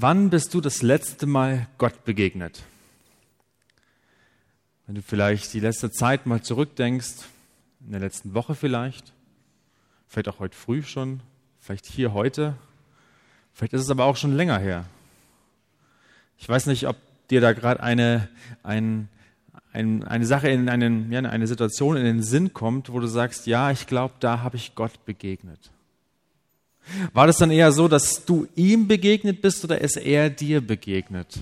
Wann bist du das letzte Mal Gott begegnet? Wenn du vielleicht die letzte Zeit mal zurückdenkst, in der letzten Woche vielleicht, vielleicht auch heute früh schon, vielleicht hier heute, vielleicht ist es aber auch schon länger her. Ich weiß nicht, ob dir da gerade eine, ein, ein, eine Sache in einen, ja, eine Situation in den Sinn kommt, wo du sagst, ja, ich glaube, da habe ich Gott begegnet. War das dann eher so, dass du ihm begegnet bist oder ist er dir begegnet?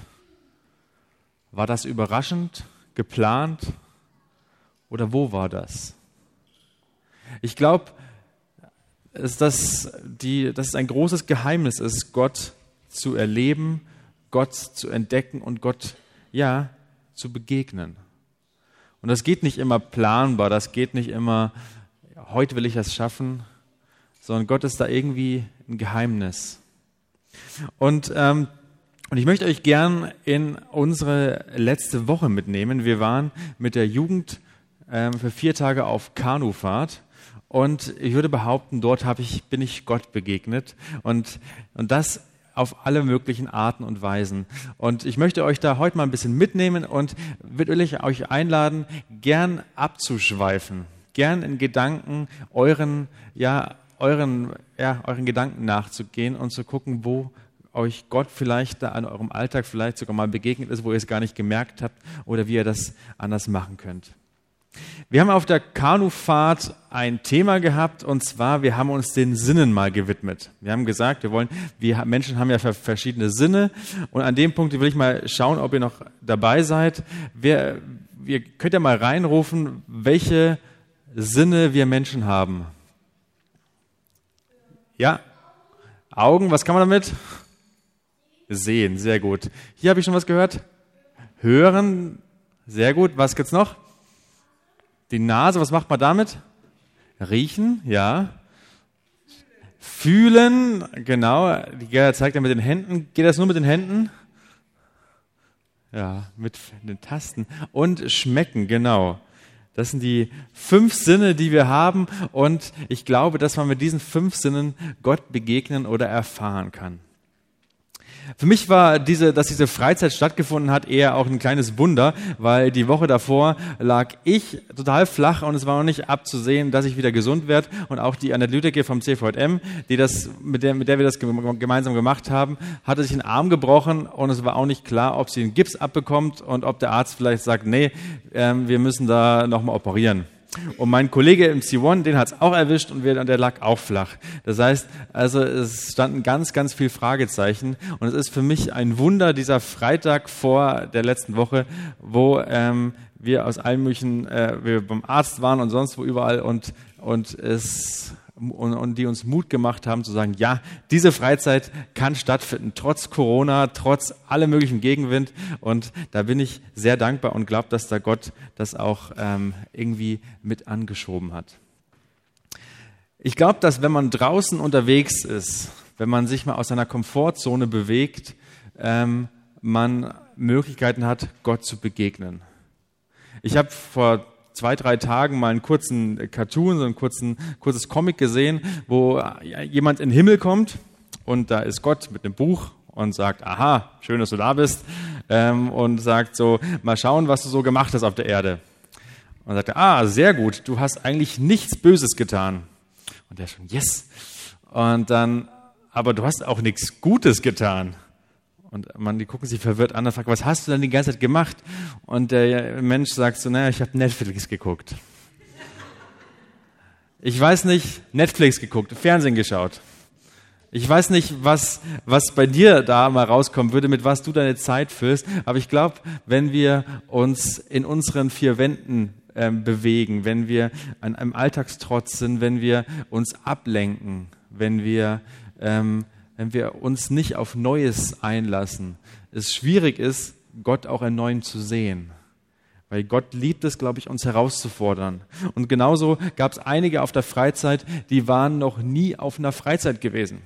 War das überraschend, geplant oder wo war das? Ich glaube, dass dass es ein großes Geheimnis ist, Gott zu erleben, Gott zu entdecken und Gott, ja, zu begegnen. Und das geht nicht immer planbar, das geht nicht immer, heute will ich es schaffen, sondern Gott ist da irgendwie ein Geheimnis. Und, ähm, und ich möchte euch gern in unsere letzte Woche mitnehmen. Wir waren mit der Jugend ähm, für vier Tage auf Kanufahrt. Und ich würde behaupten, dort habe ich, bin ich Gott begegnet. Und, und das auf alle möglichen Arten und Weisen. Und ich möchte euch da heute mal ein bisschen mitnehmen und würde euch einladen, gern abzuschweifen, gern in Gedanken euren, ja, euren, ja, euren Gedanken nachzugehen und zu gucken, wo euch Gott vielleicht da an eurem Alltag vielleicht sogar mal begegnet ist, wo ihr es gar nicht gemerkt habt oder wie ihr das anders machen könnt. Wir haben auf der Kanufahrt ein Thema gehabt und zwar, wir haben uns den Sinnen mal gewidmet. Wir haben gesagt, wir wollen, wir Menschen haben ja verschiedene Sinne und an dem Punkt will ich mal schauen, ob ihr noch dabei seid. Wer, ihr könnt ja mal reinrufen, welche Sinne wir Menschen haben. Ja. Augen, was kann man damit? Sehen, sehr gut. Hier habe ich schon was gehört. Hören, sehr gut. Was gibt's noch? Die Nase, was macht man damit? Riechen, ja. Fühlen, genau. Die Gerda zeigt ja mit den Händen. Geht das nur mit den Händen? Ja, mit den Tasten. Und schmecken, genau. Das sind die fünf Sinne, die wir haben. Und ich glaube, dass man mit diesen fünf Sinnen Gott begegnen oder erfahren kann. Für mich war diese, dass diese Freizeit stattgefunden hat, eher auch ein kleines Wunder, weil die Woche davor lag ich total flach und es war noch nicht abzusehen, dass ich wieder gesund werde. Und auch die Analytiker vom CVM, die das, mit der, mit der wir das gemeinsam gemacht haben, hatte sich einen Arm gebrochen und es war auch nicht klar, ob sie einen Gips abbekommt und ob der Arzt vielleicht sagt, nee, ähm, wir müssen da nochmal operieren. Und mein Kollege im C1, den hat es auch erwischt und der lag auch flach. Das heißt, also es standen ganz, ganz viel Fragezeichen. Und es ist für mich ein Wunder, dieser Freitag vor der letzten Woche, wo ähm, wir aus allen möglichen, äh, wir beim Arzt waren und sonst wo überall und, und es und, und die uns Mut gemacht haben zu sagen, ja, diese Freizeit kann stattfinden, trotz Corona, trotz allem möglichen Gegenwind. Und da bin ich sehr dankbar und glaube, dass da Gott das auch ähm, irgendwie mit angeschoben hat. Ich glaube, dass wenn man draußen unterwegs ist, wenn man sich mal aus seiner Komfortzone bewegt, ähm, man Möglichkeiten hat, Gott zu begegnen. Ich habe vor zwei, drei Tagen mal einen kurzen Cartoon, so ein kurzen, kurzes Comic gesehen, wo jemand in den Himmel kommt und da ist Gott mit einem Buch und sagt, aha, schön, dass du da bist ähm, und sagt so, mal schauen, was du so gemacht hast auf der Erde. Und sagt er, ah, sehr gut, du hast eigentlich nichts Böses getan. Und der schon, yes. Und dann, aber du hast auch nichts Gutes getan. Und man, die gucken sich verwirrt an und fragen, was hast du denn die ganze Zeit gemacht? Und der Mensch sagt so, naja, ich habe Netflix geguckt. Ich weiß nicht, Netflix geguckt, Fernsehen geschaut. Ich weiß nicht, was, was bei dir da mal rauskommen würde, mit was du deine Zeit füllst. Aber ich glaube, wenn wir uns in unseren vier Wänden äh, bewegen, wenn wir an einem Alltagstrotz sind, wenn wir uns ablenken, wenn wir ähm, wenn wir uns nicht auf Neues einlassen, es schwierig ist, Gott auch erneut zu sehen. Weil Gott liebt es, glaube ich, uns herauszufordern. Und genauso gab es einige auf der Freizeit, die waren noch nie auf einer Freizeit gewesen.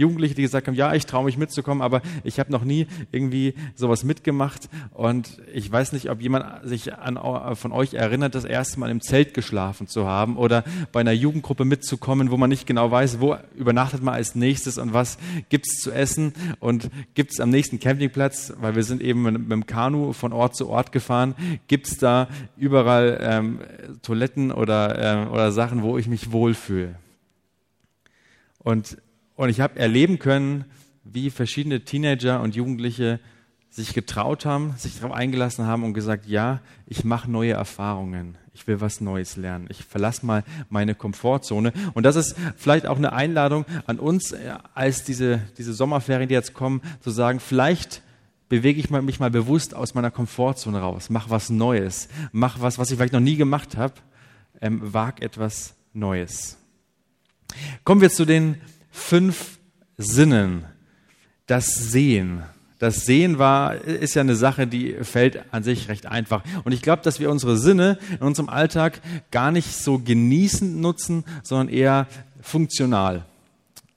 Jugendliche, die gesagt haben, ja, ich traue mich mitzukommen, aber ich habe noch nie irgendwie sowas mitgemacht und ich weiß nicht, ob jemand sich an, von euch erinnert, das erste Mal im Zelt geschlafen zu haben oder bei einer Jugendgruppe mitzukommen, wo man nicht genau weiß, wo übernachtet man als nächstes und was gibt's zu essen und gibt's am nächsten Campingplatz, weil wir sind eben mit, dem Kanu von Ort zu Ort gefahren, gibt's da überall ähm, Toiletten oder, äh, oder Sachen, wo ich mich wohlfühle. Und, und ich habe erleben können, wie verschiedene Teenager und Jugendliche sich getraut haben, sich darauf eingelassen haben und gesagt, ja, ich mache neue Erfahrungen. Ich will was Neues lernen. Ich verlasse mal meine Komfortzone. Und das ist vielleicht auch eine Einladung an uns, äh, als diese, diese Sommerferien, die jetzt kommen, zu sagen, vielleicht bewege ich mich mal bewusst aus meiner Komfortzone raus, mach was Neues, mach was, was ich vielleicht noch nie gemacht habe, ähm, wag etwas Neues. Kommen wir zu den fünf Sinnen. Das Sehen. Das Sehen war, ist ja eine Sache, die fällt an sich recht einfach. Und ich glaube, dass wir unsere Sinne in unserem Alltag gar nicht so genießend nutzen, sondern eher funktional.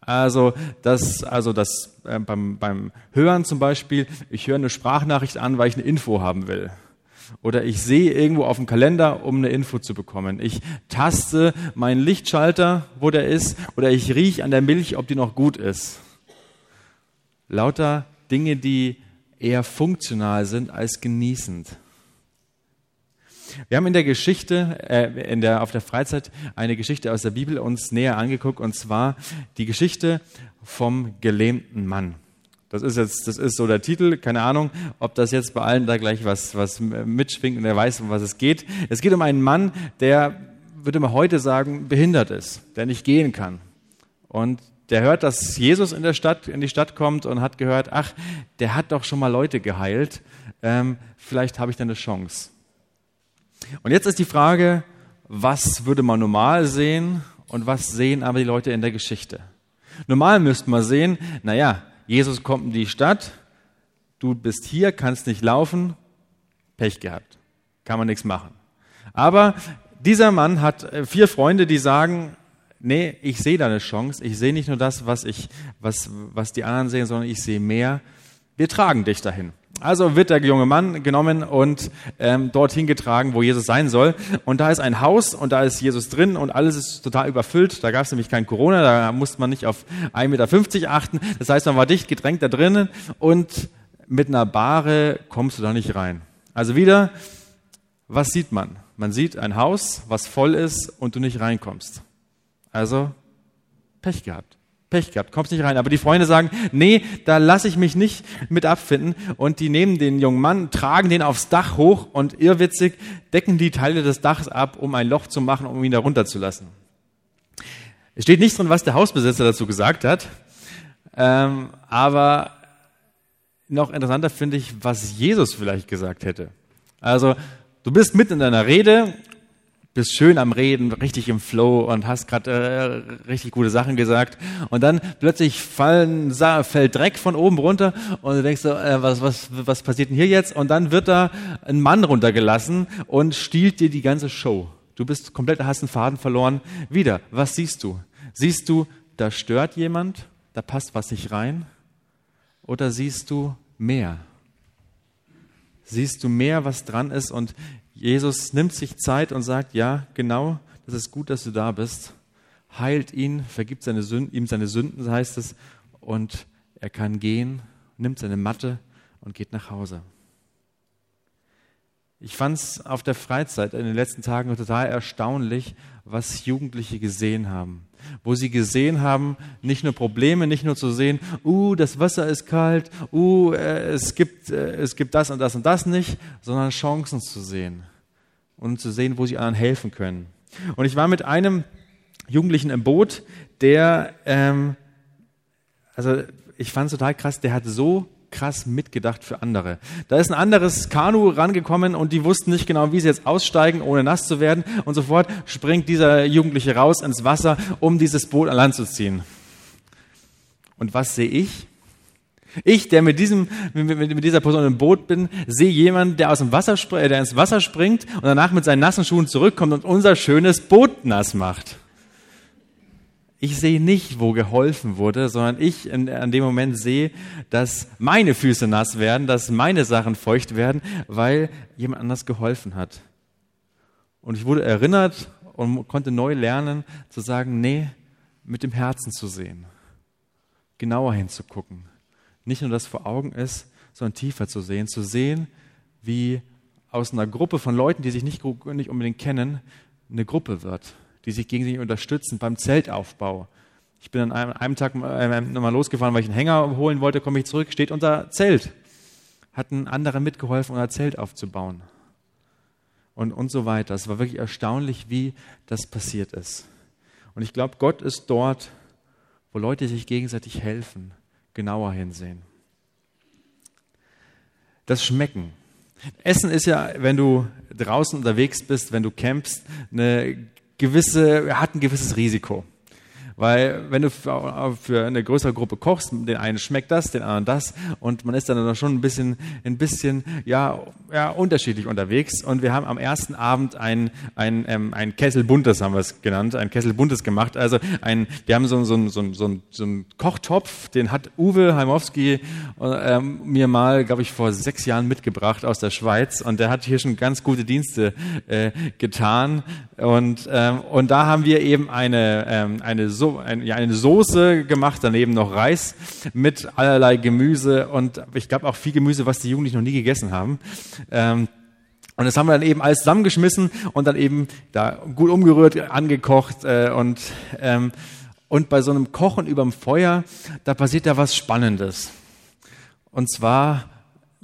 Also das, also das äh, beim, beim Hören zum Beispiel, ich höre eine Sprachnachricht an, weil ich eine Info haben will. Oder ich sehe irgendwo auf dem Kalender, um eine Info zu bekommen. Ich taste meinen Lichtschalter, wo der ist, oder ich rieche an der Milch, ob die noch gut ist. Lauter Dinge, die eher funktional sind als genießend. Wir haben in der Geschichte, äh, in der, auf der Freizeit eine Geschichte aus der Bibel uns näher angeguckt, und zwar die Geschichte vom gelähmten Mann. Das ist jetzt, das ist so der Titel. Keine Ahnung, ob das jetzt bei allen da gleich was, was mitschwingt und er weiß, um was es geht. Es geht um einen Mann, der, würde man heute sagen, behindert ist, der nicht gehen kann. Und der hört, dass Jesus in der Stadt, in die Stadt kommt und hat gehört, ach, der hat doch schon mal Leute geheilt. Ähm, vielleicht habe ich dann eine Chance. Und jetzt ist die Frage, was würde man normal sehen und was sehen aber die Leute in der Geschichte? Normal müsste man sehen, naja, Jesus kommt in die Stadt, du bist hier, kannst nicht laufen, Pech gehabt, kann man nichts machen. Aber dieser Mann hat äh, vier Freunde, die sagen, nee, ich sehe da eine Chance, ich sehe nicht nur das, was, ich, was, was die anderen sehen, sondern ich sehe mehr, wir tragen dich dahin. Also wird der junge Mann genommen und ähm, dorthin getragen, wo Jesus sein soll. Und da ist ein Haus und da ist Jesus drin und alles ist total überfüllt. Da gab es nämlich kein Corona, da musste man nicht auf 1,50 Meter achten. Das heißt, man war dicht gedrängt da drinnen und mit einer Bahre kommst du da nicht rein. Also wieder, was sieht man? Man sieht ein Haus, was voll ist und du nicht reinkommst. Also Pech gehabt. Pech gehabt, kommst nicht rein. Aber die Freunde sagen, nee, da lasse ich mich nicht mit abfinden. Und die nehmen den jungen Mann, tragen den aufs Dach hoch und irrwitzig decken die Teile des Dachs ab, um ein Loch zu machen, um ihn da runterzulassen. Es steht nicht drin, was der Hausbesitzer dazu gesagt hat. Ähm, aber noch interessanter finde ich, was Jesus vielleicht gesagt hätte. Also, du bist mitten in deiner Rede bist schön am Reden, richtig im Flow und hast gerade äh, richtig gute Sachen gesagt. Und dann plötzlich fallen, fällt Dreck von oben runter und du denkst so, äh, was, was, was passiert denn hier jetzt? Und dann wird da ein Mann runtergelassen und stiehlt dir die ganze Show. Du bist komplett, hast einen Faden verloren. Wieder, was siehst du? Siehst du, da stört jemand, da passt was nicht rein? Oder siehst du mehr? Siehst du mehr, was dran ist und Jesus nimmt sich Zeit und sagt, ja, genau, das ist gut, dass du da bist. Heilt ihn, vergibt seine Sünden, ihm seine Sünden, heißt es, und er kann gehen, nimmt seine Matte und geht nach Hause. Ich fand es auf der Freizeit in den letzten Tagen total erstaunlich, was Jugendliche gesehen haben. Wo sie gesehen haben, nicht nur Probleme, nicht nur zu sehen, uh, das Wasser ist kalt, uh, äh, es, gibt, äh, es gibt das und das und das nicht, sondern Chancen zu sehen und zu sehen, wo sie anderen helfen können. Und ich war mit einem Jugendlichen im Boot, der, ähm, also ich fand es total krass, der hat so krass mitgedacht für andere. Da ist ein anderes Kanu rangekommen und die wussten nicht genau, wie sie jetzt aussteigen, ohne nass zu werden. Und sofort springt dieser Jugendliche raus ins Wasser, um dieses Boot an Land zu ziehen. Und was sehe ich? Ich, der mit, diesem, mit, dieser Person im Boot bin, sehe jemanden, der, aus dem Wasser, äh, der ins Wasser springt und danach mit seinen nassen Schuhen zurückkommt und unser schönes Boot nass macht. Ich sehe nicht, wo geholfen wurde, sondern ich in, an dem Moment sehe, dass meine Füße nass werden, dass meine Sachen feucht werden, weil jemand anders geholfen hat. Und ich wurde erinnert und konnte neu lernen zu sagen, nee, mit dem Herzen zu sehen, genauer hinzugucken. Nicht nur, dass vor Augen ist, sondern tiefer zu sehen, zu sehen, wie aus einer Gruppe von Leuten, die sich nicht, nicht unbedingt kennen, eine Gruppe wird, die sich gegenseitig unterstützen beim Zeltaufbau. Ich bin an einem, Tag äh, nochmal losgefahren, weil ich einen Hänger holen wollte, komme ich zurück, steht unser Zelt. Hat ein anderer mitgeholfen, unser Zelt aufzubauen. Und, und so weiter. Es war wirklich erstaunlich, wie das passiert ist. Und ich glaube, Gott ist dort, wo Leute sich gegenseitig helfen, genauer hinsehen. Das Schmecken. Essen ist ja, wenn du draußen unterwegs bist, wenn du campst, eine gewisse, hat ein gewisses Risiko. Weil wenn du für eine größere Gruppe kochst, den einen schmeckt das, den anderen das und man ist dann schon ein bisschen, ein bisschen ja, ja, unterschiedlich unterwegs. Und wir haben am ersten Abend ein, ein, ähm, ein Kessel Buntes, haben wir es genannt, ein Kessel Buntes gemacht. Also ein, wir haben so, so, so, so, so einen Kochtopf, den hat Uwe Heimowski ähm, mir mal, glaube ich, vor sechs Jahren mitgebracht aus der Schweiz und der hat hier schon ganz gute Dienste äh, getan. Und, ähm, und da haben wir eben eine, ähm, eine so eine Soße gemacht, daneben noch Reis mit allerlei Gemüse und ich glaube auch viel Gemüse, was die Jugendlichen noch nie gegessen haben. Ähm, und das haben wir dann eben alles zusammengeschmissen und dann eben da gut umgerührt, angekocht äh, und ähm, und bei so einem Kochen überm Feuer, da passiert ja was Spannendes. Und zwar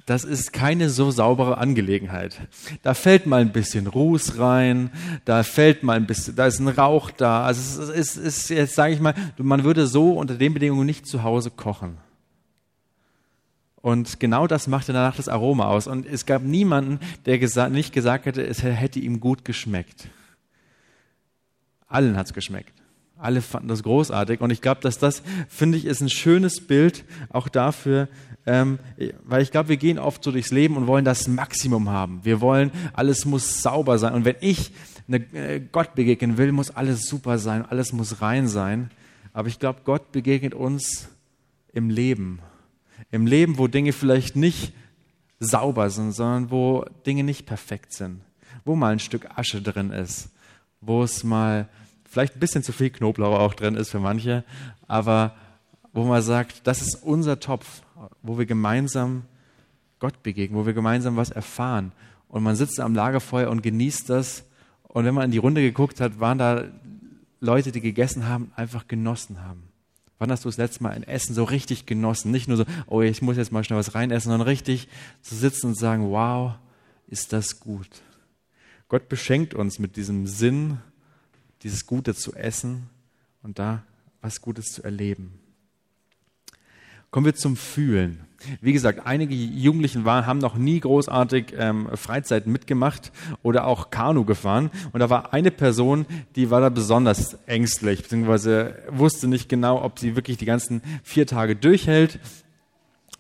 das ist keine so saubere Angelegenheit. Da fällt mal ein bisschen Ruß rein, da fällt mal ein bisschen, da ist ein Rauch da. Also es ist, ist jetzt sage ich mal, man würde so unter den Bedingungen nicht zu Hause kochen. Und genau das machte danach das Aroma aus. Und es gab niemanden, der gesa nicht gesagt hätte, es hätte ihm gut geschmeckt. Allen hat's geschmeckt. Alle fanden das großartig. Und ich glaube, dass das, finde ich, ist ein schönes Bild auch dafür, ähm, weil ich glaube, wir gehen oft so durchs Leben und wollen das Maximum haben. Wir wollen, alles muss sauber sein. Und wenn ich eine, äh, Gott begegnen will, muss alles super sein, alles muss rein sein. Aber ich glaube, Gott begegnet uns im Leben. Im Leben, wo Dinge vielleicht nicht sauber sind, sondern wo Dinge nicht perfekt sind. Wo mal ein Stück Asche drin ist. Wo es mal vielleicht ein bisschen zu viel Knoblauch auch drin ist für manche. Aber wo man sagt, das ist unser Topf wo wir gemeinsam Gott begegnen, wo wir gemeinsam was erfahren. Und man sitzt am Lagerfeuer und genießt das. Und wenn man in die Runde geguckt hat, waren da Leute, die gegessen haben, einfach genossen haben. Wann hast du das letzte Mal ein Essen so richtig genossen? Nicht nur so, oh, ich muss jetzt mal schnell was reinessen, sondern richtig zu sitzen und sagen, wow, ist das gut. Gott beschenkt uns mit diesem Sinn, dieses Gute zu essen und da was Gutes zu erleben. Kommen wir zum Fühlen. Wie gesagt, einige Jugendlichen waren, haben noch nie großartig ähm, Freizeiten mitgemacht oder auch Kanu gefahren. Und da war eine Person, die war da besonders ängstlich, beziehungsweise wusste nicht genau, ob sie wirklich die ganzen vier Tage durchhält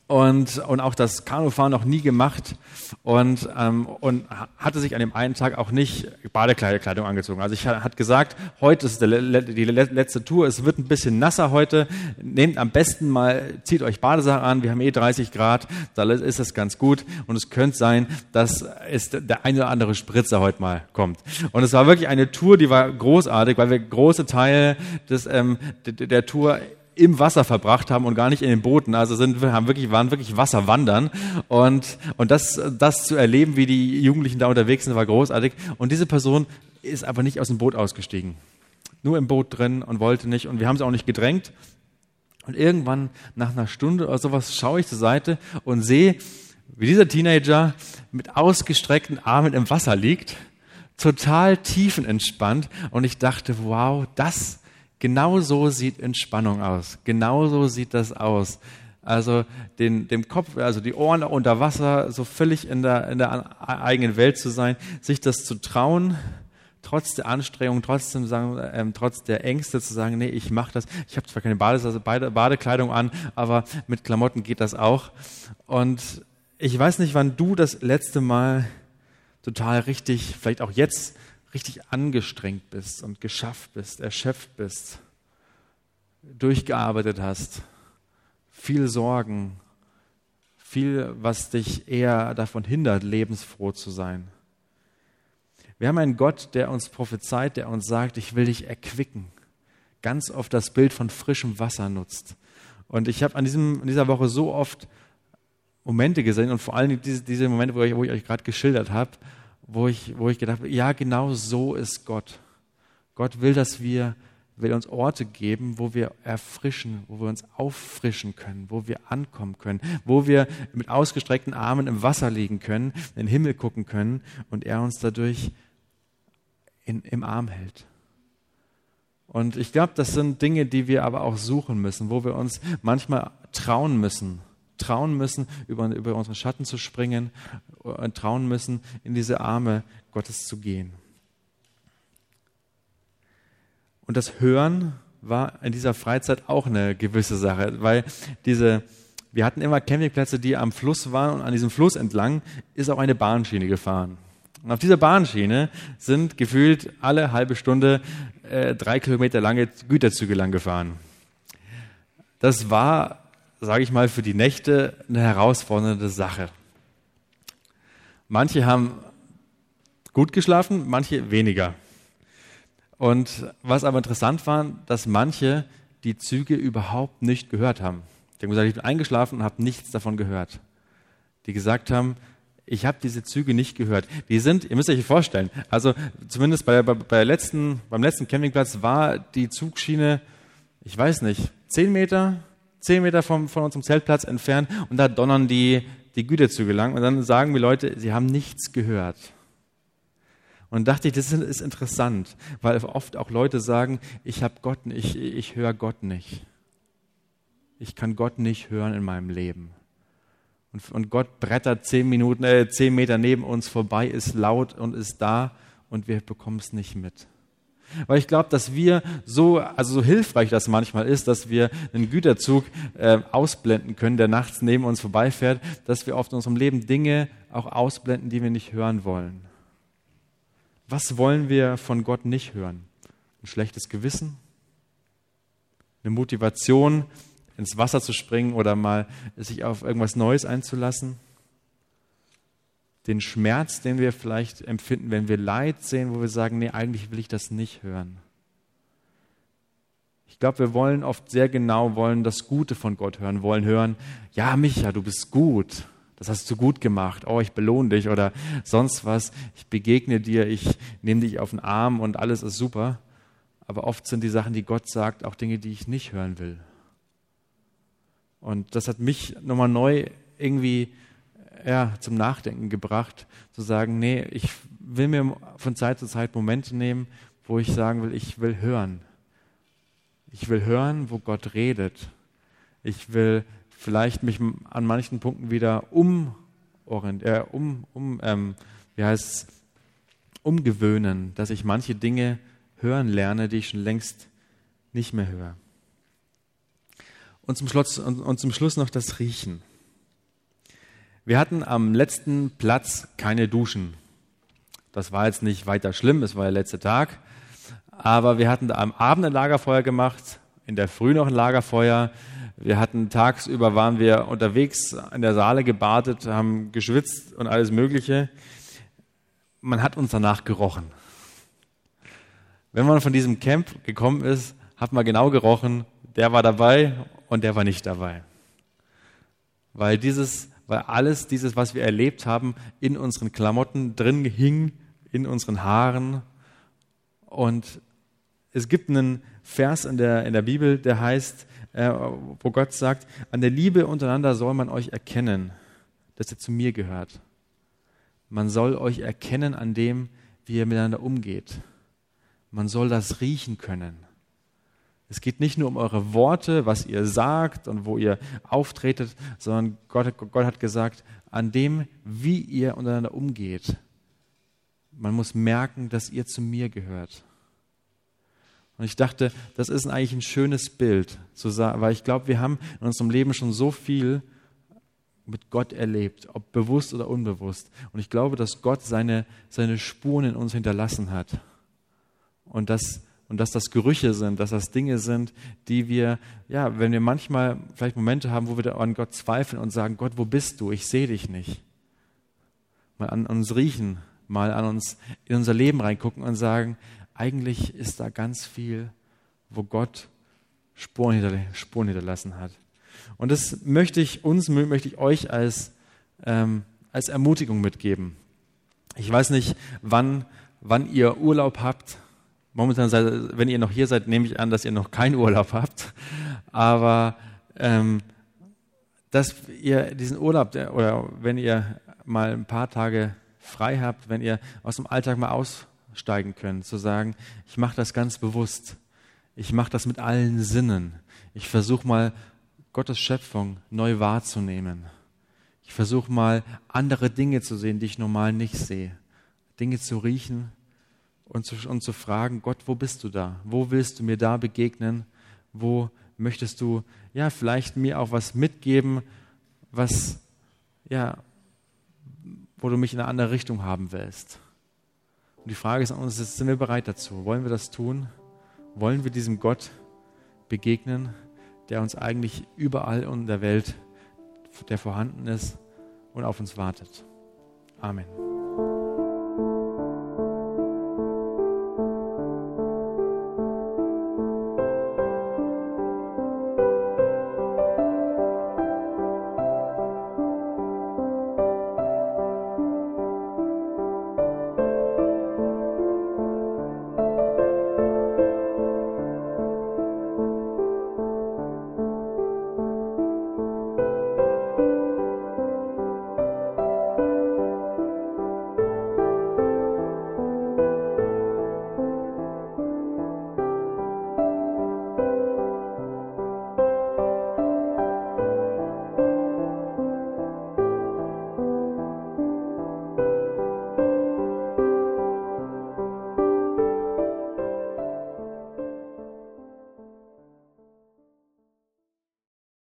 und, und auch das Kanufahren noch nie gemacht. Und, ähm, und hatte sich an dem einen Tag auch nicht Badekleidung angezogen. Also ich hat gesagt, heute ist der, die letzte Tour, es wird ein bisschen nasser heute, nehmt am besten mal, zieht euch Badesachen an, wir haben eh 30 Grad, da ist es ganz gut. Und es könnte sein, dass es der eine oder andere Spritzer heute mal kommt. Und es war wirklich eine Tour, die war großartig, weil wir große Teile des, ähm, der, der Tour im Wasser verbracht haben und gar nicht in den Booten. Also sind, haben wirklich, waren wirklich Wasserwandern. Und, und das, das zu erleben, wie die Jugendlichen da unterwegs sind, war großartig. Und diese Person ist aber nicht aus dem Boot ausgestiegen. Nur im Boot drin und wollte nicht. Und wir haben sie auch nicht gedrängt. Und irgendwann, nach einer Stunde oder sowas, schaue ich zur Seite und sehe, wie dieser Teenager mit ausgestreckten Armen im Wasser liegt, total tiefenentspannt. Und ich dachte, wow, das Genau so sieht Entspannung aus. Genau so sieht das aus. Also den, dem Kopf, also die Ohren unter Wasser, so völlig in der, in der eigenen Welt zu sein, sich das zu trauen, trotz der Anstrengung, trotzdem sagen, ähm, trotz der Ängste zu sagen, nee, ich mache das. Ich habe zwar keine Bade, also Badekleidung an, aber mit Klamotten geht das auch. Und ich weiß nicht, wann du das letzte Mal total richtig, vielleicht auch jetzt richtig angestrengt bist und geschafft bist, erschöpft bist, durchgearbeitet hast, viel Sorgen, viel, was dich eher davon hindert, lebensfroh zu sein. Wir haben einen Gott, der uns prophezeit, der uns sagt, ich will dich erquicken. Ganz oft das Bild von frischem Wasser nutzt. Und ich habe an diesem, dieser Woche so oft Momente gesehen und vor allem diese, diese Momente, wo ich, wo ich euch gerade geschildert habe, wo ich, wo ich gedacht habe, ja, genau so ist Gott. Gott will, dass wir will uns Orte geben, wo wir erfrischen, wo wir uns auffrischen können, wo wir ankommen können, wo wir mit ausgestreckten Armen im Wasser liegen können, in den Himmel gucken können und er uns dadurch in, im Arm hält. Und ich glaube, das sind Dinge, die wir aber auch suchen müssen, wo wir uns manchmal trauen müssen, trauen müssen, über, über unseren Schatten zu springen und trauen müssen, in diese Arme Gottes zu gehen. Und das Hören war in dieser Freizeit auch eine gewisse Sache, weil diese, wir hatten immer Campingplätze, die am Fluss waren und an diesem Fluss entlang ist auch eine Bahnschiene gefahren. Und auf dieser Bahnschiene sind gefühlt alle halbe Stunde äh, drei Kilometer lange Güterzüge lang gefahren. Das war, sage ich mal, für die Nächte eine herausfordernde Sache. Manche haben gut geschlafen, manche weniger. Und was aber interessant war, dass manche die Züge überhaupt nicht gehört haben. Die haben gesagt, ich bin eingeschlafen und habe nichts davon gehört. Die gesagt haben, ich habe diese Züge nicht gehört. Die sind, ihr müsst euch vorstellen, also zumindest bei, bei, bei letzten, beim letzten Campingplatz war die Zugschiene, ich weiß nicht, zehn Meter, zehn Meter vom, von unserem Zeltplatz entfernt und da donnern die, die Güterzüge lang und dann sagen die Leute, sie haben nichts gehört. Und dachte ich, das ist interessant, weil oft auch Leute sagen, ich habe Gott, ich, ich höre Gott nicht. Ich kann Gott nicht hören in meinem Leben. Und, und Gott brettert zehn Minuten, äh, zehn Meter neben uns vorbei, ist laut und ist da und wir bekommen es nicht mit. Weil ich glaube, dass wir so, also so hilfreich das manchmal ist, dass wir einen Güterzug äh, ausblenden können, der nachts neben uns vorbeifährt, dass wir oft in unserem Leben Dinge auch ausblenden, die wir nicht hören wollen. Was wollen wir von Gott nicht hören? Ein schlechtes Gewissen? Eine Motivation, ins Wasser zu springen oder mal sich auf irgendwas Neues einzulassen? Den Schmerz, den wir vielleicht empfinden, wenn wir Leid sehen, wo wir sagen, nee, eigentlich will ich das nicht hören. Ich glaube, wir wollen oft sehr genau wollen das Gute von Gott hören, wollen hören, ja, Micha, du bist gut das hast du gut gemacht, oh, ich belohne dich oder sonst was, ich begegne dir, ich nehme dich auf den Arm und alles ist super. Aber oft sind die Sachen, die Gott sagt, auch Dinge, die ich nicht hören will. Und das hat mich nochmal neu irgendwie ja, zum Nachdenken gebracht, zu sagen, nee, ich will mir von Zeit zu Zeit Momente nehmen, wo ich sagen will, ich will hören. Ich will hören, wo Gott redet. Ich will vielleicht mich an manchen Punkten wieder um, äh, um, um ähm, wie heißt umgewöhnen, dass ich manche Dinge hören lerne, die ich schon längst nicht mehr höre. Und zum Schluss, und, und zum Schluss noch das Riechen. Wir hatten am letzten Platz keine Duschen. Das war jetzt nicht weiter schlimm, es war der letzte Tag. Aber wir hatten am Abend ein Lagerfeuer gemacht, in der Früh noch ein Lagerfeuer. Wir hatten tagsüber waren wir unterwegs in der Saale gebadet, haben geschwitzt und alles Mögliche. Man hat uns danach gerochen. Wenn man von diesem Camp gekommen ist, hat man genau gerochen, der war dabei und der war nicht dabei. Weil dieses, weil alles dieses, was wir erlebt haben, in unseren Klamotten drin hing, in unseren Haaren. Und es gibt einen Vers in der, in der Bibel, der heißt, äh, wo Gott sagt, an der Liebe untereinander soll man euch erkennen, dass ihr zu mir gehört. Man soll euch erkennen an dem, wie ihr miteinander umgeht. Man soll das riechen können. Es geht nicht nur um eure Worte, was ihr sagt und wo ihr auftretet, sondern Gott, Gott hat gesagt, an dem, wie ihr untereinander umgeht. Man muss merken, dass ihr zu mir gehört. Und ich dachte, das ist eigentlich ein schönes Bild, weil ich glaube, wir haben in unserem Leben schon so viel mit Gott erlebt, ob bewusst oder unbewusst. Und ich glaube, dass Gott seine, seine Spuren in uns hinterlassen hat. Und dass und dass das Gerüche sind, dass das Dinge sind, die wir, ja, wenn wir manchmal vielleicht Momente haben, wo wir an Gott zweifeln und sagen, Gott, wo bist du? Ich sehe dich nicht. Mal an uns riechen, mal an uns in unser Leben reingucken und sagen, eigentlich ist da ganz viel, wo Gott Spuren, hinterlassen hat. Und das möchte ich uns, möchte ich euch als, ähm, als Ermutigung mitgeben. Ich weiß nicht, wann, wann ihr Urlaub habt. Momentan, seid, wenn ihr noch hier seid, nehme ich an, dass ihr noch keinen Urlaub habt. Aber ähm, dass ihr diesen Urlaub oder wenn ihr mal ein paar Tage frei habt, wenn ihr aus dem Alltag mal aussteigen könnt, zu sagen, ich mache das ganz bewusst. Ich mache das mit allen Sinnen. Ich versuche mal Gottes Schöpfung neu wahrzunehmen. Ich versuche mal andere Dinge zu sehen, die ich normal nicht sehe. Dinge zu riechen und zu, und zu fragen, Gott, wo bist du da? Wo willst du mir da begegnen? Wo möchtest du, ja, vielleicht mir auch was mitgeben, was, ja, wo du mich in eine andere Richtung haben willst? Und die Frage ist an uns, sind wir bereit dazu? Wollen wir das tun? Wollen wir diesem Gott begegnen? der uns eigentlich überall in der Welt, der vorhanden ist und auf uns wartet. Amen.